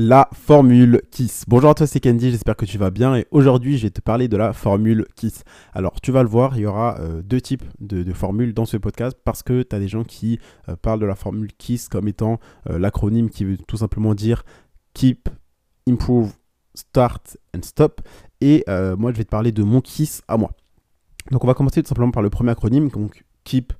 la formule KISS. Bonjour à toi, c'est Candy, j'espère que tu vas bien et aujourd'hui je vais te parler de la formule KISS. Alors tu vas le voir, il y aura euh, deux types de, formules dans ce podcast parce que tu as des gens qui euh, parlent de la formule KISS comme étant euh, l'acronyme qui veut tout simplement dire Keep, Improve, Start and Stop et moi je vais te parler de mon KISS à moi. Donc on va commencer tout simplement par le premier acronyme, donc Keep,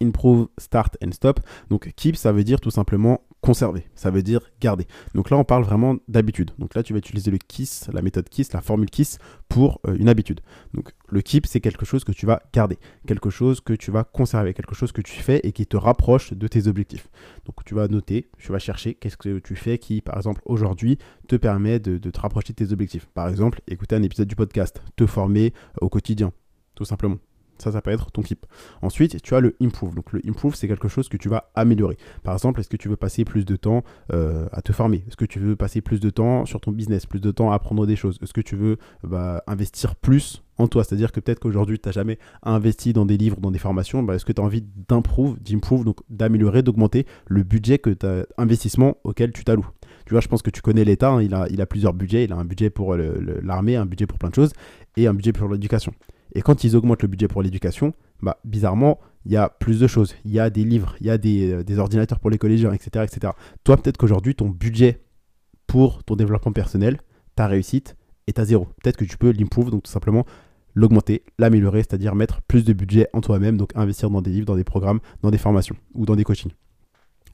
Improve, Start and Stop. Donc keep, ça veut dire tout simplement conserver, ça veut dire garder. Donc là, on parle vraiment d'habitude. Donc là, tu vas utiliser le KISS, la méthode KISS, la formule KISS pour euh, une habitude. Donc le keep, c'est quelque chose que tu vas garder, quelque chose que tu vas conserver, quelque chose que tu fais et qui te rapproche de tes objectifs. Donc tu vas noter, tu vas chercher qu'est-ce que tu fais qui, par exemple, aujourd'hui, te permet de, de te rapprocher de tes objectifs. Par exemple, écouter un épisode du podcast, te former au quotidien, tout simplement. Ça, ça peut être ton keep. Ensuite, tu as le improve. Donc, le improve, c'est quelque chose que tu vas améliorer. Par exemple, est-ce que tu veux passer plus de temps euh, à te former Est-ce que tu veux passer plus de temps sur ton business, plus de temps à apprendre des choses? Est-ce que tu veux bah, investir plus en toi? C'est-à-dire que peut-être qu'aujourd'hui, tu n'as jamais investi dans des livres, dans des formations. Bah, est-ce que tu as envie d'improve, d'improve, donc d'améliorer, d'augmenter le budget que as, investissement auquel tu t'alloues? Tu vois, je pense que tu connais l'État, hein. il, a, il a plusieurs budgets. Il a un budget pour l'armée, un budget pour plein de choses et un budget pour l'éducation. Et quand ils augmentent le budget pour l'éducation, bah, bizarrement, il y a plus de choses. Il y a des livres, il y a des, euh, ordinateurs pour les collégiens, etc. etc. Toi, peut-être qu'aujourd'hui, ton budget pour ton développement personnel, ta réussite, est à zéro. Peut-être que tu peux l'improve, donc tout simplement l'augmenter, l'améliorer, c'est-à-dire mettre plus de budget en toi-même, donc investir dans des livres, dans des programmes, dans des formations ou dans des coachings.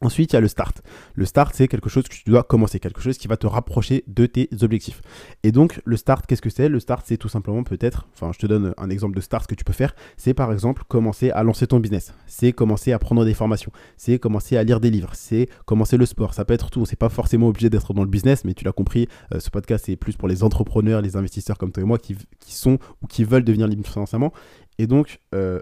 Ensuite, il y a le start. Le start, c'est quelque chose que tu dois commencer, quelque chose qui va te rapprocher de tes objectifs. Et donc, le start, qu'est-ce que c'est? Le start, c'est tout simplement peut-être, enfin, je te donne un exemple de start que tu peux faire. C'est par exemple commencer à lancer ton business. C'est commencer à prendre des formations. C'est commencer à lire des livres. C'est commencer le sport. Ça peut être tout. C'est pas forcément obligé d'être dans le business, mais tu l'as compris, euh, ce podcast, c'est plus pour les entrepreneurs, les investisseurs comme toi et moi qui, sont ou qui veulent devenir libres financièrement. Et donc, euh,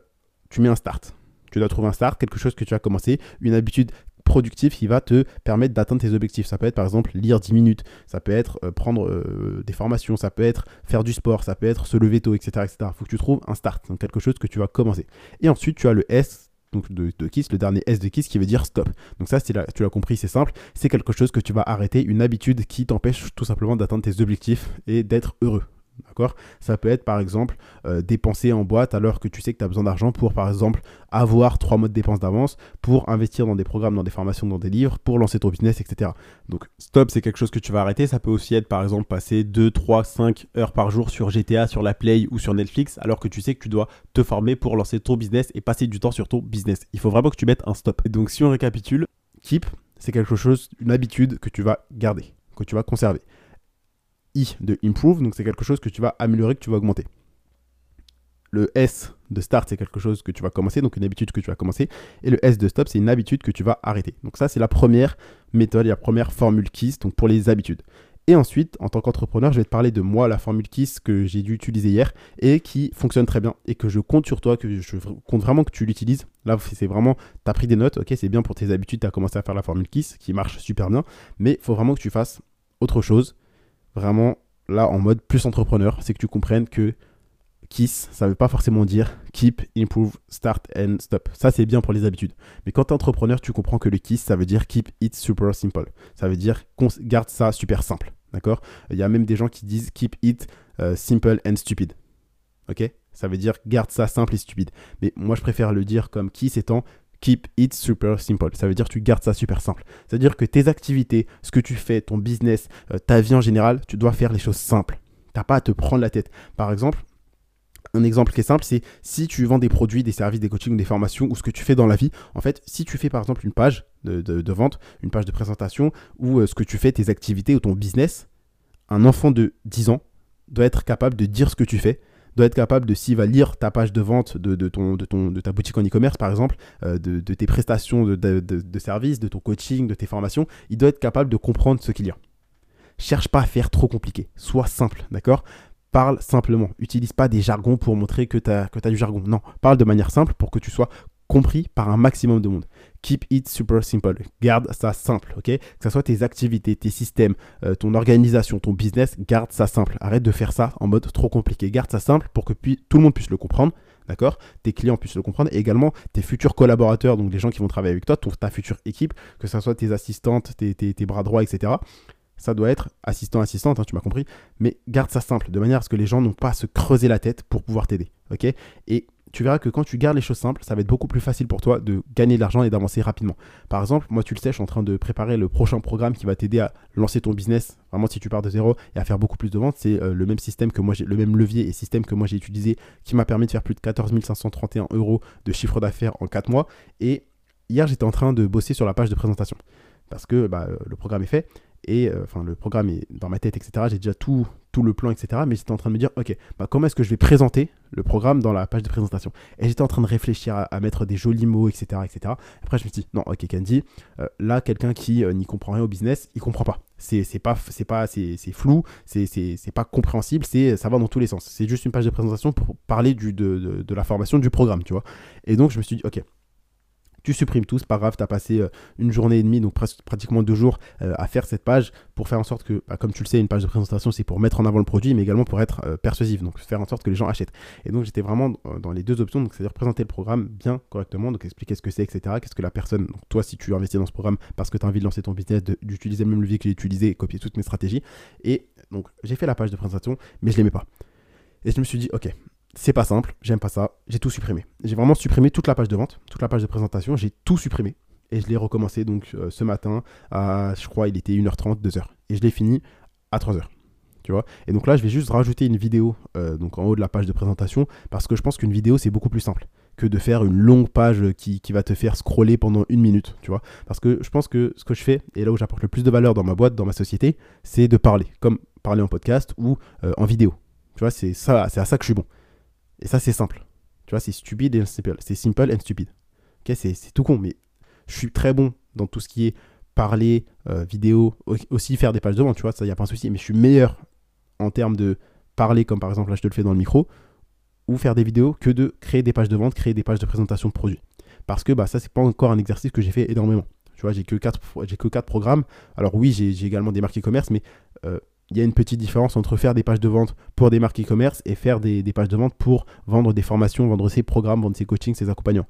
tu mets un start. Tu dois trouver un start, quelque chose que tu as commencé, une habitude productif qui va te permettre d'atteindre tes objectifs. Ça peut être par exemple lire 10 minutes, ça peut être euh, prendre euh, des formations, ça peut être faire du sport, ça peut être se lever tôt, etc. Il faut que tu trouves un start, quelque chose que tu vas commencer. Et ensuite, tu as le S donc de, Kiss, le dernier S de Kiss qui veut dire stop. Donc ça, tu l'as compris, c'est simple, c'est quelque chose que tu vas arrêter, une habitude qui t'empêche tout simplement d'atteindre tes objectifs et d'être heureux. D'accord? Ça peut être par exemple euh, dépenser en boîte alors que tu sais que tu as besoin d'argent pour par exemple avoir trois mois de dépenses d'avance, pour investir dans des programmes, dans des formations, dans des livres, pour lancer ton business, etc. Donc stop, c'est quelque chose que tu vas arrêter. Ça peut aussi être par exemple passer 2, 3, 5 heures par jour sur GTA, sur la Play ou sur Netflix alors que tu sais que tu dois te former pour lancer ton business et passer du temps sur ton business. Il faut vraiment que tu mettes un stop. donc si on récapitule, keep, c'est quelque chose, une habitude que tu vas garder, que tu vas conserver de improve, donc c'est quelque chose que tu vas améliorer, que tu vas augmenter. Le S de start, c'est quelque chose que tu vas commencer, donc une habitude que tu vas commencer. Et le S de stop, c'est une habitude que tu vas arrêter. Donc ça, c'est la première méthode, la première formule KISS, donc pour les habitudes. Et ensuite, en tant qu'entrepreneur, je vais te parler de moi, la formule KISS que j'ai dû utiliser hier et qui fonctionne très bien et que je compte sur toi, que je compte vraiment que tu l'utilises. Là, c'est vraiment, tu as pris des notes, ok, c'est bien pour tes habitudes, tu as commencé à faire la formule KISS qui marche super bien, mais il faut vraiment que tu fasses autre chose vraiment là en mode plus entrepreneur, c'est que tu comprennes que KISS, ça ne veut pas forcément dire keep, improve, start and stop. Ça, c'est bien pour les habitudes. Mais quand tu es entrepreneur, tu comprends que le KISS, ça veut dire keep it super simple. Ça veut dire garde ça super simple. D'accord? Il y a même des gens qui disent keep it euh, simple and stupid. Ok? Ça veut dire garde ça simple et stupide. Mais moi, je préfère le dire comme KISS étant Keep it super simple. Ça veut dire que tu gardes ça super simple. C'est-à-dire que tes activités, ce que tu fais, ton business, euh, ta vie en général, tu dois faire les choses simples. T'as pas à te prendre la tête. Par exemple, un exemple qui est simple, c'est si tu vends des produits, des services, des coachings, des formations ou ce que tu fais dans la vie. En fait, si tu fais par exemple une page de, vente, une page de présentation ou euh, ce que tu fais, tes activités ou ton business, un enfant de 10 ans doit être capable de dire ce que tu fais doit être capable de, s'il va lire ta page de vente de, ton, de, de ta boutique en e-commerce, par exemple, euh, de, tes prestations de, services, de ton coaching, de tes formations, il doit être capable de comprendre ce qu'il y a. Cherche pas à faire trop compliqué, sois simple, d'accord? Parle simplement, utilise pas des jargons pour montrer que tu as, as du jargon. Non, parle de manière simple pour que tu sois compris par un maximum de monde. Keep it super simple. Garde ça simple, ok? Que ce soit tes activités, tes systèmes, euh, ton organisation, ton business, garde ça simple. Arrête de faire ça en mode trop compliqué. Garde ça simple pour que tout le monde puisse le comprendre, d'accord? Tes clients puissent le comprendre et également tes futurs collaborateurs, donc les gens qui vont travailler avec toi, ta future équipe, que ce soit tes assistantes, tes, tes bras droits, etc. ça doit être assistant, assistante, hein, tu m'as compris, mais garde ça simple, de manière à ce que les gens n'ont pas à se creuser la tête pour pouvoir t'aider, ok? Et tu verras que quand tu gardes les choses simples, ça va être beaucoup plus facile pour toi de gagner de l'argent et d'avancer rapidement. Par exemple, moi tu le sais, je suis en train de préparer le prochain programme qui va t'aider à lancer ton business, vraiment si tu pars de zéro et à faire beaucoup plus de ventes. C'est euh, le même système que moi le même levier et système que moi j'ai utilisé qui m'a permis de faire plus de 14 531 euros de chiffre d'affaires en 4 mois. Et hier j'étais en train de bosser sur la page de présentation parce que bah, le programme est fait et euh, enfin le programme est dans ma tête, etc. J'ai déjà tout, tout le plan, etc. Mais j'étais en train de me dire, ok, bah, comment est-ce que je vais présenter le programme dans la page de présentation? Et j'étais en train de réfléchir à, mettre des jolis mots, etc., etc. Après, je me suis dit, non, ok, Candy, euh, là, quelqu'un qui euh, n'y comprend rien au business, il comprend pas. C'est pas, c'est pas, c'est flou, c'est pas compréhensible, c'est ça va dans tous les sens. C'est juste une page de présentation pour parler du, de, de la formation du programme, tu vois. Et donc, je me suis dit, ok, tu supprimes tout, c'est pas grave, tu as passé euh, une journée et demie, donc presque, pratiquement deux jours euh, à faire cette page pour faire en sorte que, bah, comme tu le sais, une page de présentation, c'est pour mettre en avant le produit, mais également pour être euh, persuasif, donc faire en sorte que les gens achètent. Et donc j'étais vraiment dans les deux options, donc c'est-à-dire présenter le programme bien correctement, donc expliquer ce que c'est, etc. Qu'est-ce que la personne, toi, si tu investis dans ce programme parce que tu as envie de lancer ton business, d'utiliser le même levier que j'ai utilisé, copier toutes mes stratégies. Et donc j'ai fait la page de présentation, mais je l'aimais pas. Et je me suis dit, ok, c'est pas simple, j'aime pas ça, j'ai tout supprimé. J'ai vraiment supprimé toute la page de vente, toute la page de présentation, j'ai tout supprimé. Et je l'ai recommencé donc euh, ce matin à, je crois, il était 1h30, 2h. Et je l'ai fini à 3h. Tu vois Et donc là, je vais juste rajouter une vidéo euh, donc en haut de la page de présentation parce que je pense qu'une vidéo, c'est beaucoup plus simple que de faire une longue page qui, va te faire scroller pendant une minute, tu vois. Parce que je pense que ce que je fais, et là où j'apporte le plus de valeur dans ma boîte, dans ma société, c'est de parler, comme parler en podcast ou euh, en vidéo. Tu vois, c'est c'est à ça que je suis bon. Et ça, c'est simple. Tu vois, c'est stupide et simple. C'est simple and stupide. Ok, c'est tout con, mais je suis très bon dans tout ce qui est parler, euh, vidéo, aussi faire des pages de vente, tu vois, ça, y a pas un souci. Mais je suis meilleur en termes de parler, comme par exemple là, je te le fais dans le micro, ou faire des vidéos, que de créer des pages de vente, créer des pages de présentation de produits. Parce que bah, ça, c'est pas encore un exercice que j'ai fait énormément. Tu vois, j'ai que 4 j'ai que quatre programmes. Alors oui, j'ai également des marques e-commerce, mais euh, il y a une petite différence entre faire des pages de vente pour des marques e-commerce et faire des, pages de vente pour vendre des formations, vendre ses programmes, vendre ses coachings, ses accompagnants.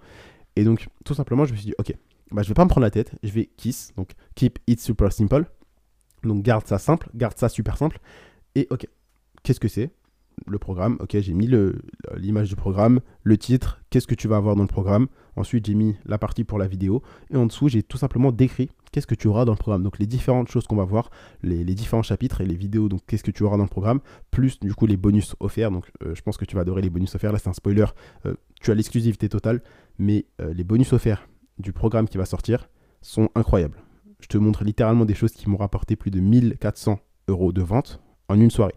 Et donc, tout simplement, je me suis dit, ok, bah, je vais pas me prendre la tête, je vais KISS, donc Keep It Super Simple. Donc, garde ça simple, garde ça super simple. Et ok, qu'est-ce que c'est? Le programme. Ok, j'ai mis l'image du programme, le titre, qu'est-ce que tu vas avoir dans le programme. Ensuite, j'ai mis la partie pour la vidéo. Et en dessous, j'ai tout simplement décrit qu'est-ce que tu auras dans le programme. Donc les différentes choses qu'on va voir, les, différents chapitres et les vidéos, donc qu'est-ce que tu auras dans le programme, plus du coup les bonus offerts. Donc euh, je pense que tu vas adorer les bonus offerts. Là, c'est un spoiler. Euh, tu as l'exclusivité totale, mais euh, les bonus offerts du programme qui va sortir sont incroyables. Je te montre littéralement des choses qui m'ont rapporté plus de 1400 euros de vente en une soirée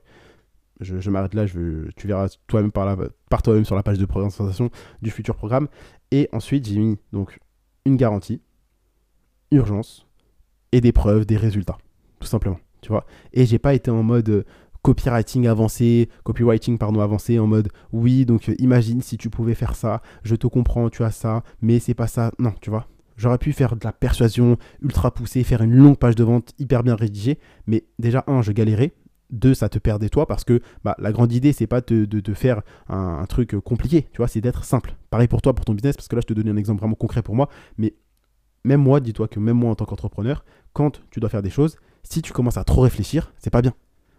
je, m'arrête là, tu verras toi-même par, par toi-même sur la page de présentation du futur programme. Et ensuite, j'ai mis donc une garantie, urgence et des preuves, des résultats, tout simplement. Tu vois Et j'ai pas été en mode euh, copywriting avancé, copywriting pardon avancé en mode oui donc euh, imagine si tu pouvais faire ça, je te comprends, tu as ça, mais c'est pas ça. Non, tu vois. J'aurais pu faire de la persuasion ultra poussée, faire une longue page de vente hyper bien rédigée, mais déjà un, je galérais, deux, ça te perdait toi parce que bah, la grande idée, c'est pas de, faire un, truc compliqué, tu vois, c'est d'être simple. Pareil pour toi, pour ton business, parce que là, je te donne un exemple vraiment concret pour moi, mais même moi, dis-toi que même moi en tant qu'entrepreneur, quand tu dois faire des choses, si tu commences à trop réfléchir, c'est pas bien.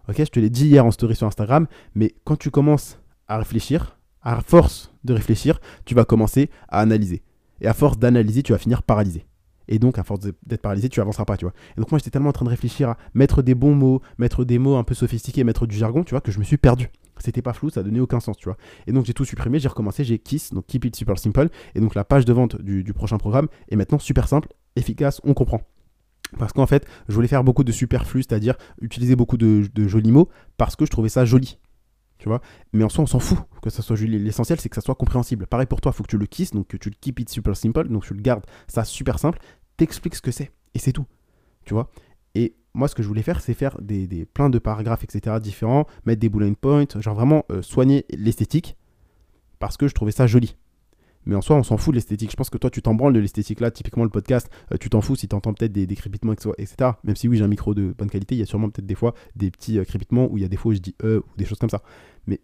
Ok, je te l'ai dit hier en story sur Instagram, mais quand tu commences à réfléchir, à force de réfléchir, tu vas commencer à analyser. Et à force d'analyser, tu vas finir paralysé. Et donc, à force d'être paralysé, tu avanceras pas, tu vois. Et donc, moi, j'étais tellement en train de réfléchir à mettre des bons mots, mettre des mots un peu sophistiqués, mettre du jargon, tu vois, que je me suis perdu. C'était pas flou, ça donnait aucun sens, tu vois. Et donc, j'ai tout supprimé, j'ai recommencé, j'ai Kiss, donc Keep It Super Simple. Et donc, la page de vente du, prochain programme est maintenant super simple, efficace, on comprend. Parce qu'en fait, je voulais faire beaucoup de superflu, c'est-à-dire utiliser beaucoup de, de jolis mots, parce que je trouvais ça joli tu vois. Mais en soi, on s'en fout que ça soit joli. L'essentiel, c'est que ça soit compréhensible. Pareil pour toi, faut que tu le kisses, donc que tu le keep it super simple, donc tu le gardes ça super simple, t'expliques ce que c'est. Et c'est tout. Tu vois Et moi, ce que je voulais faire, c'est faire des, des, plein de paragraphes, etc. différents, mettre des bullet points, genre vraiment euh, soigner l'esthétique, parce que je trouvais ça joli. Mais en soi, on s'en fout de l'esthétique. Je pense que toi, tu t'en branles de l'esthétique là. Typiquement, le podcast, euh, tu t'en fous si tu entends peut-être des, crépitements, etc. Même si oui, j'ai un micro de bonne qualité, il y a sûrement peut-être des fois des petits euh, crépitements où il y a des fois où je dis euh ou des choses comme ça. Mais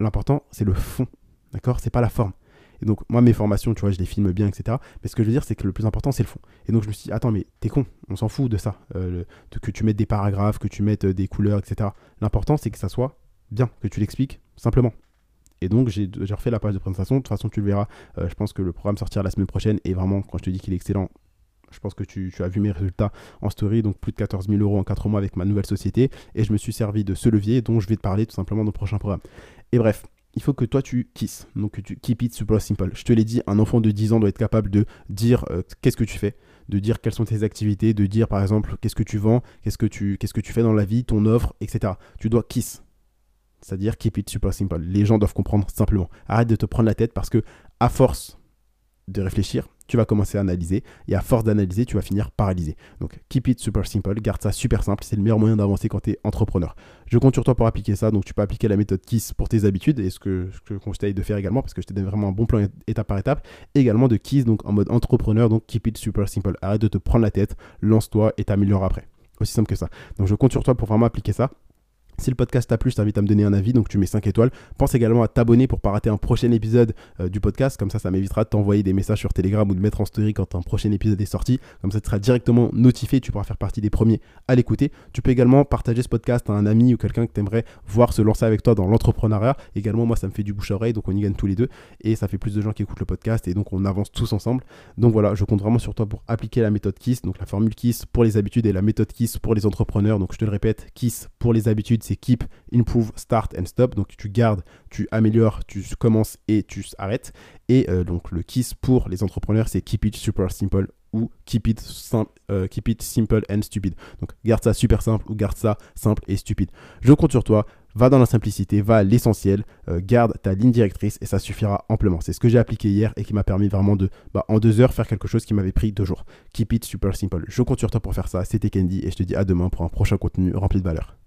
l'important, c'est le fond. D'accord? C'est pas la forme. Et donc, moi, mes formations, tu vois, je les filme bien, etc. Mais ce que je veux dire, c'est que le plus important, c'est le fond. Et donc, je me suis dit, attends, mais t'es con, on s'en fout de ça. Euh, que tu mettes des paragraphes, que tu mettes des couleurs, etc. L'important, c'est que ça soit bien, que tu l'expliques simplement. Et donc, j'ai refait la page de présentation. De toute façon, tu le verras. je pense que le programme sortira la semaine prochaine. Et vraiment, quand je te dis qu'il est excellent, je pense que tu, as vu mes résultats en story, donc plus de 14 000 euros en 4 mois avec ma nouvelle société. Et je me suis servi de ce levier dont je vais te parler tout simplement dans le prochain programme. Et bref, il faut que toi tu kisses. Donc que tu keep it super simple. Je te l'ai dit, un enfant de 10 ans doit être capable de dire euh, qu'est-ce que tu fais, de dire quelles sont tes activités, de dire par exemple qu'est-ce que tu vends, qu'est-ce que tu, qu'est-ce que tu fais dans la vie, ton offre, etc. Tu dois kiss. C'est-à-dire keep it super simple. Les gens doivent comprendre simplement. Arrête de te prendre la tête parce que à force de réfléchir, tu vas commencer à analyser et à force d'analyser, tu vas finir paralysé. Donc keep it super simple, garde ça super simple, c'est le meilleur moyen d'avancer quand tu es entrepreneur. Je compte sur toi pour appliquer ça, donc tu peux appliquer la méthode KISS pour tes habitudes et ce que, je conseille de faire également parce que je te donne vraiment un bon plan étape par étape, également de KISS donc en mode entrepreneur, donc keep it super simple. Arrête de te prendre la tête, lance-toi et t'améliore après. Aussi simple que ça. Donc je compte sur toi pour vraiment appliquer ça. Si le podcast t'a plu, je t'invite à me donner un avis, donc tu mets 5 étoiles. Pense également à t'abonner pour pas rater un prochain épisode euh, du podcast, comme ça ça m'évitera de t'envoyer des messages sur Telegram ou de mettre en story quand un prochain épisode est sorti. Comme ça tu seras directement notifié, tu pourras faire partie des premiers à l'écouter. Tu peux également partager ce podcast à un ami ou quelqu'un que tu aimerais voir se lancer avec toi dans l'entrepreneuriat. Également moi ça me fait du bouche à oreille, donc on y gagne tous les deux et ça fait plus de gens qui écoutent le podcast et donc on avance tous ensemble. Donc voilà, je compte vraiment sur toi pour appliquer la méthode KISS, donc la formule KISS pour les habitudes et la méthode KISS pour les entrepreneurs. Donc je te le répète, KISS pour les habitudes, c'est Keep, Improve, Start and Stop. Donc tu gardes, tu améliores, tu commences et tu arrêtes. Et euh, donc le KISS pour les entrepreneurs, c'est Keep it super simple ou keep it, euh, keep it simple and stupid. Donc garde ça super simple ou garde ça simple et stupide. Je compte sur toi, va dans la simplicité, va à l'essentiel, euh, garde ta ligne directrice et ça suffira amplement. C'est ce que j'ai appliqué hier et qui m'a permis vraiment de, bah, en deux heures, faire quelque chose qui m'avait pris deux jours. Keep it super simple. Je compte sur toi pour faire ça. C'était Candy et je te dis à demain pour un prochain contenu rempli de valeur.